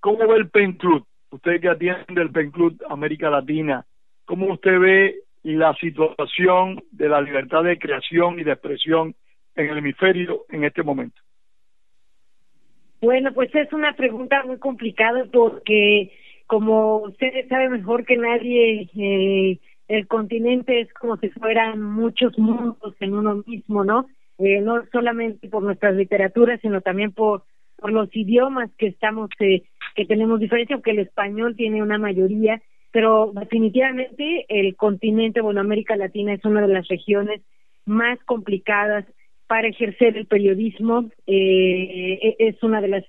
¿cómo ve el PEN Club? Usted que atiende el PEN Club América Latina, ¿cómo usted ve la situación de la libertad de creación y de expresión en el hemisferio en este momento? Bueno, pues es una pregunta muy complicada porque, como ustedes saben mejor que nadie, eh, el continente es como si fueran muchos mundos en uno mismo, ¿no? Eh, no solamente por nuestras literaturas, sino también por, por los idiomas que estamos, eh, que tenemos diferencia, aunque el español tiene una mayoría, pero definitivamente el continente, bueno, América Latina es una de las regiones más complicadas para ejercer el periodismo eh, e-, es una de las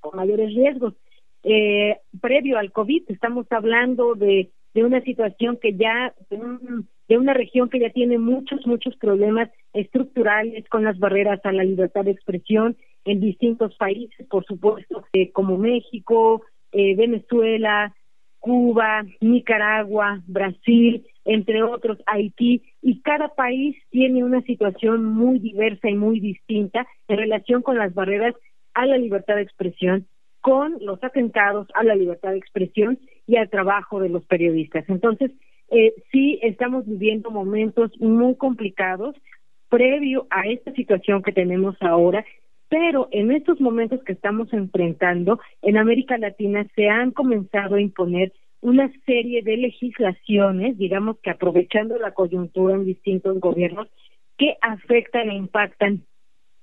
con mayores riesgos. Eh, previo al COVID, estamos hablando de, de una situación que ya, de, una región que ya tiene muchos, muchos problemas estructurales con las barreras a la libertad de expresión en distintos países, por supuesto, eh, como México, eh, Venezuela, Cuba, Nicaragua, Brasil, entre otros, Haití, y cada país tiene una situación muy diversa y muy distinta en relación con las barreras a la libertad de expresión, con los atentados a la libertad de expresión y al trabajo de los periodistas. Entonces, eh, sí estamos viviendo momentos muy complicados previo a esta situación que tenemos ahora pero en estos momentos que estamos enfrentando, en América Latina se han comenzado a imponer una serie de legislaciones, digamos que aprovechando la coyuntura en distintos gobiernos, que afectan e impactan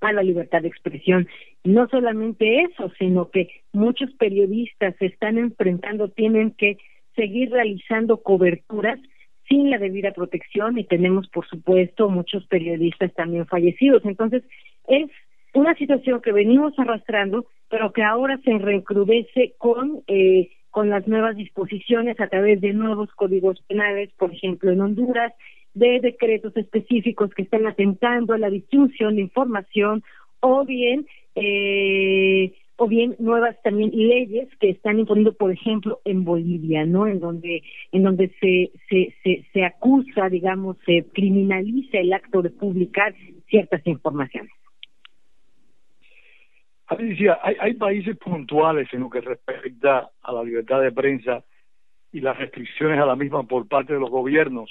a la libertad de expresión. No solamente eso, sino que muchos periodistas se están enfrentando, tienen que seguir realizando coberturas sin la debida protección y tenemos, por supuesto, muchos periodistas también fallecidos. Entonces, es una situación que venimos arrastrando, pero que ahora se recrudece con eh, con las nuevas disposiciones a través de nuevos códigos penales, por ejemplo, en Honduras, de decretos específicos que están atentando a la distribución de información o bien eh, o bien nuevas también leyes que están imponiendo, por ejemplo, en Bolivia, ¿no? En donde en donde se se se, se acusa, digamos, se criminaliza el acto de publicar ciertas informaciones. Alicia, hay, hay países puntuales en lo que respecta a la libertad de prensa y las restricciones a la misma por parte de los gobiernos.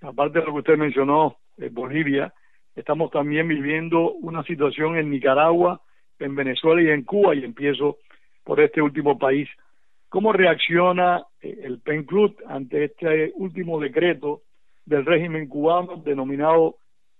Aparte de lo que usted mencionó, en Bolivia, estamos también viviendo una situación en Nicaragua, en Venezuela y en Cuba, y empiezo por este último país. ¿Cómo reacciona eh, el PEN Club ante este último decreto del régimen cubano denominado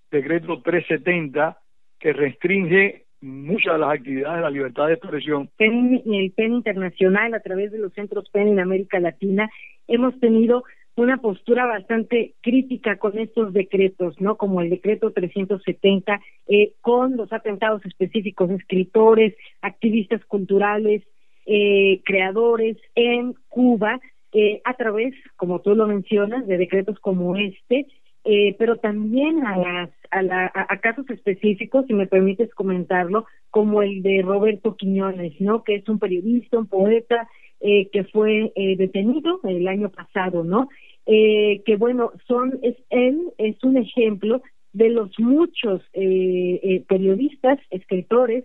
Decreto 370 que restringe muchas de las actividades de la libertad de expresión. En el PEN internacional, a través de los centros PEN en América Latina, hemos tenido una postura bastante crítica con estos decretos, ¿no? Como el decreto 370, eh, con los atentados específicos, escritores, activistas culturales, eh, creadores en Cuba, eh, a través, como tú lo mencionas, de decretos como este, eh, pero también a, las, a, la, a, casos específicos, si me permites comentarlo, como el de Roberto Quiñones, ¿no? Que es un periodista, un poeta eh, que fue eh, detenido el año pasado, ¿no? Eh, que bueno, son es él es un ejemplo de los muchos eh, eh, periodistas, escritores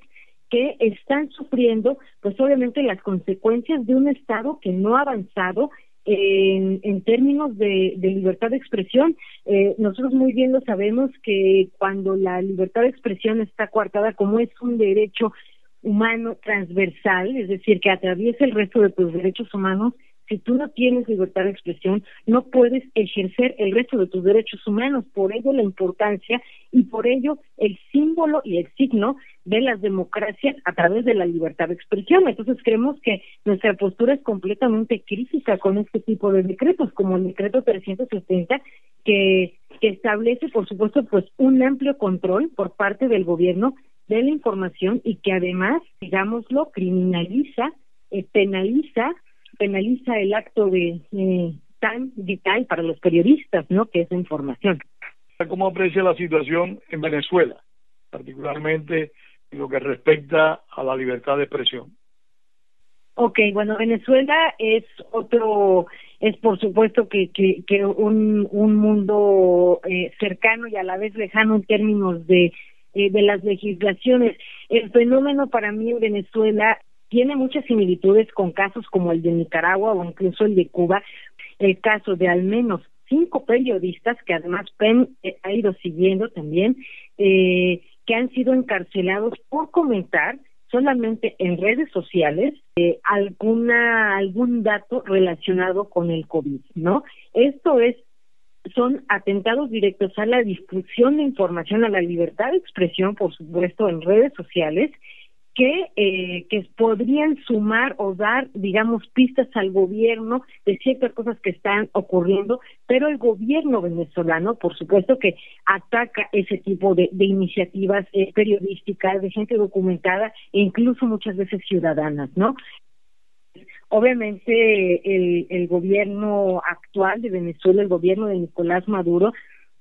que están sufriendo, pues obviamente las consecuencias de un Estado que no ha avanzado en, términos de, de, libertad de expresión, eh, nosotros muy bien lo sabemos que cuando la libertad de expresión está coartada como es un derecho humano transversal, es decir, que atraviesa el resto de tus derechos humanos, si tú no tienes libertad de expresión, no puedes ejercer el resto de tus derechos humanos. Por ello la importancia y por ello el símbolo y el signo de las democracias a través de la libertad de expresión. Entonces creemos que nuestra postura es completamente crítica con este tipo de decretos, como el decreto 370, que, que establece, por supuesto, pues un amplio control por parte del gobierno de la información y que además, digámoslo, criminaliza, eh, penaliza penaliza el acto de eh, tan vital para los periodistas, ¿no? Que es la información. ¿Cómo aprecia la situación en Venezuela, particularmente en lo que respecta a la libertad de expresión? Ok, bueno, Venezuela es otro, es por supuesto que, que, que un, un mundo eh, cercano y a la vez lejano en términos de, eh, de las legislaciones. El fenómeno para mí en Venezuela tiene muchas similitudes con casos como el de Nicaragua o incluso el de Cuba, el caso de al menos cinco periodistas que además PEN eh, ha ido siguiendo también, eh, que han sido encarcelados por comentar solamente en redes sociales eh, alguna algún dato relacionado con el COVID, ¿no? Esto es son atentados directos a la difusión de información, a la libertad de expresión, por supuesto, en redes sociales que, eh, que podrían sumar o dar, digamos, pistas al gobierno de ciertas cosas que están ocurriendo, pero el gobierno venezolano, por supuesto, que ataca ese tipo de, de iniciativas eh, periodísticas, de gente documentada e incluso muchas veces ciudadanas, ¿no? Obviamente el, el gobierno actual de Venezuela, el gobierno de Nicolás Maduro,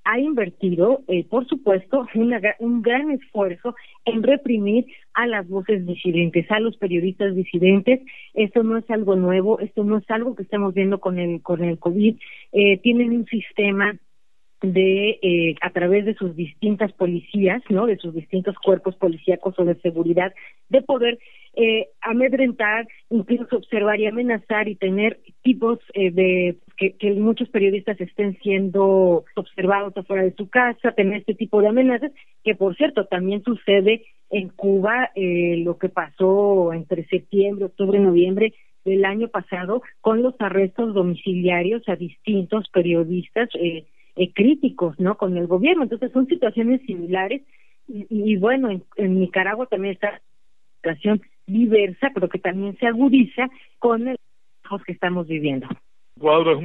ha invertido, eh, por supuesto, una, un gran esfuerzo en reprimir a las voces disidentes, a los periodistas disidentes. Esto no es algo nuevo, esto no es algo que estamos viendo con el con el COVID. Eh, tienen un sistema de eh, a través de sus distintas policías, ¿no? De sus distintos cuerpos policíacos o de seguridad, de poder eh, amedrentar, incluso observar y amenazar y tener tipos eh, de que, que, muchos periodistas estén siendo observados afuera de su casa, tener este tipo de amenazas, que por cierto también sucede en Cuba, eh, lo que pasó entre septiembre, octubre, noviembre del año pasado con los arrestos domiciliarios a distintos periodistas eh, eh, críticos, ¿no? Con el gobierno. Entonces son situaciones similares y, y bueno, en, en Nicaragua también está situación diversa, pero que también se agudiza con el que estamos viviendo. El cuadro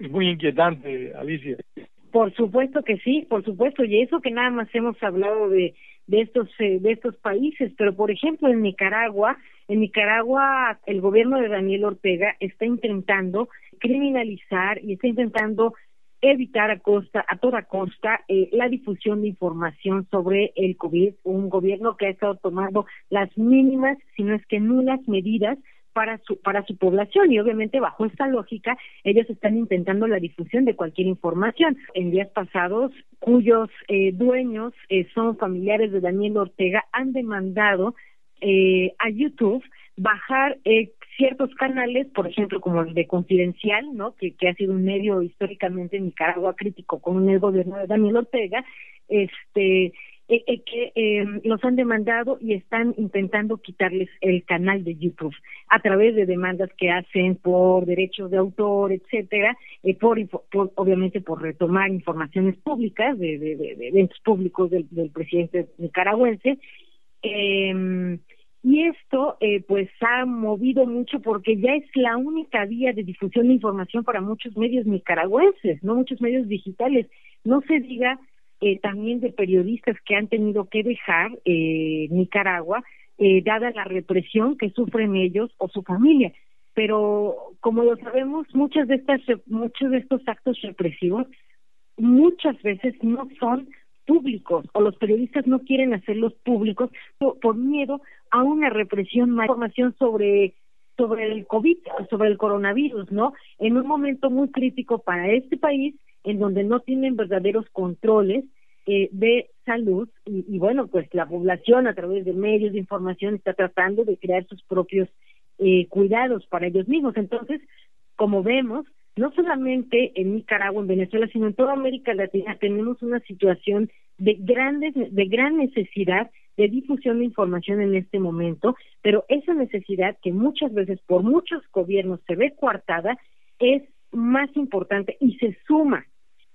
es muy inquietante, Alicia. Por supuesto que sí, por supuesto, y eso que nada más hemos hablado de de estos eh, de estos países, pero por ejemplo en Nicaragua, en Nicaragua el gobierno de Daniel Ortega está intentando criminalizar y está intentando evitar a costa a toda costa eh, la difusión de información sobre el COVID, un gobierno que ha estado tomando las mínimas, si no es que nulas medidas para su para su población y obviamente bajo esta lógica ellos están intentando la difusión de cualquier información. En días pasados cuyos eh, dueños eh, son familiares de Daniel Ortega han demandado eh, a YouTube bajar eh, ciertos canales, por ejemplo, como el de Confidencial, ¿no? Que, que ha sido un medio históricamente en Nicaragua crítico con el gobierno de Daniel Ortega, este eh, eh, que eh, los han demandado y están intentando quitarles el canal de YouTube a través de demandas que hacen por derechos de autor, etcétera, eh, por, por, obviamente por retomar informaciones públicas de, de, de, de eventos públicos del, del presidente nicaragüense. Eh, y esto eh, pues ha movido mucho porque ya es la única vía de difusión de información para muchos medios nicaragüenses, no muchos medios digitales. No se diga eh, también de periodistas que han tenido que dejar eh, Nicaragua, eh, dada la represión que sufren ellos o su familia. Pero como lo sabemos, muchas de estas, muchos de estos actos represivos muchas veces no son públicos o los periodistas no quieren hacerlos públicos por, miedo a una represión, más información sobre sobre el COVID, sobre el coronavirus, ¿no? En un momento muy crítico para este país, en donde no tienen verdaderos controles eh, de salud y, y, bueno, pues la población a través de medios de información está tratando de crear sus propios eh, cuidados para ellos mismos. Entonces, como vemos, no solamente en Nicaragua, en Venezuela, sino en toda América Latina tenemos una situación de grandes, de gran necesidad de difusión de información en este momento, pero esa necesidad que muchas veces por muchos gobiernos se ve coartada es más importante y se suma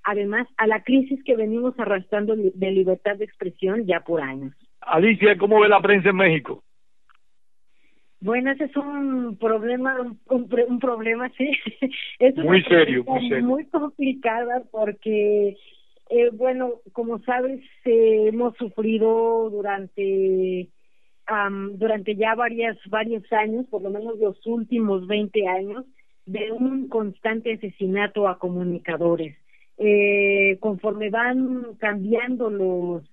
además a la crisis que venimos arrastrando de libertad de expresión ya por años. Alicia, ¿cómo ve la prensa en México? Bueno, ese es un problema, un, un problema, sí. es muy serio, muy serio. Muy complicada porque, eh, bueno, como sabes, eh, hemos sufrido durante um, durante ya varias varios años, por lo menos los últimos 20 años, de un constante asesinato a comunicadores. Eh, conforme van cambiando los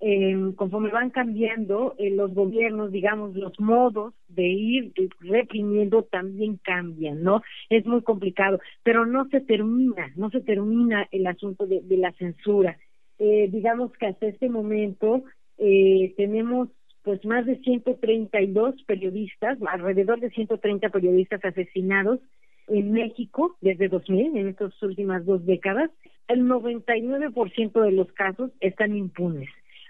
eh, conforme van cambiando eh, los gobiernos, digamos, los modos de ir reprimiendo también cambian, ¿no? Es muy complicado, pero no se termina, no se termina el asunto de, la censura. Eh, digamos que hasta este momento eh, tenemos pues más de 132 periodistas, alrededor de 130 periodistas asesinados en México desde 2000, en estas últimas dos décadas, el 99% de los casos están impunes.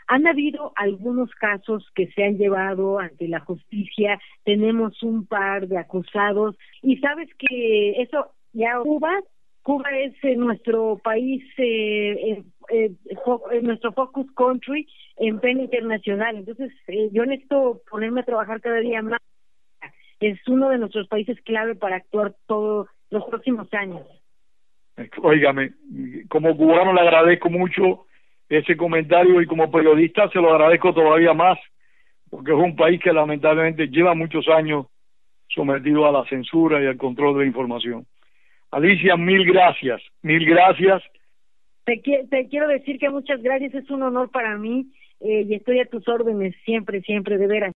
Han habido algunos casos que se han llevado ante la justicia, tenemos un par de acusados y sabes que eso ya Cuba, Cuba es eh, nuestro país, eh, eh, nuestro focus country en pena internacional, entonces yo necesito ponerme a trabajar cada día más. Es uno de nuestros países clave para actuar todos los próximos años. Óigame, como cubano le agradezco mucho ese comentario y como periodista se lo agradezco todavía más porque es un país que lamentablemente lleva muchos años sometido a la censura y al control de la información. Alicia, mil gracias, mil gracias. Te, te quiero decir que muchas gracias, es un honor para mí eh, y estoy a tus órdenes siempre, siempre, de veras.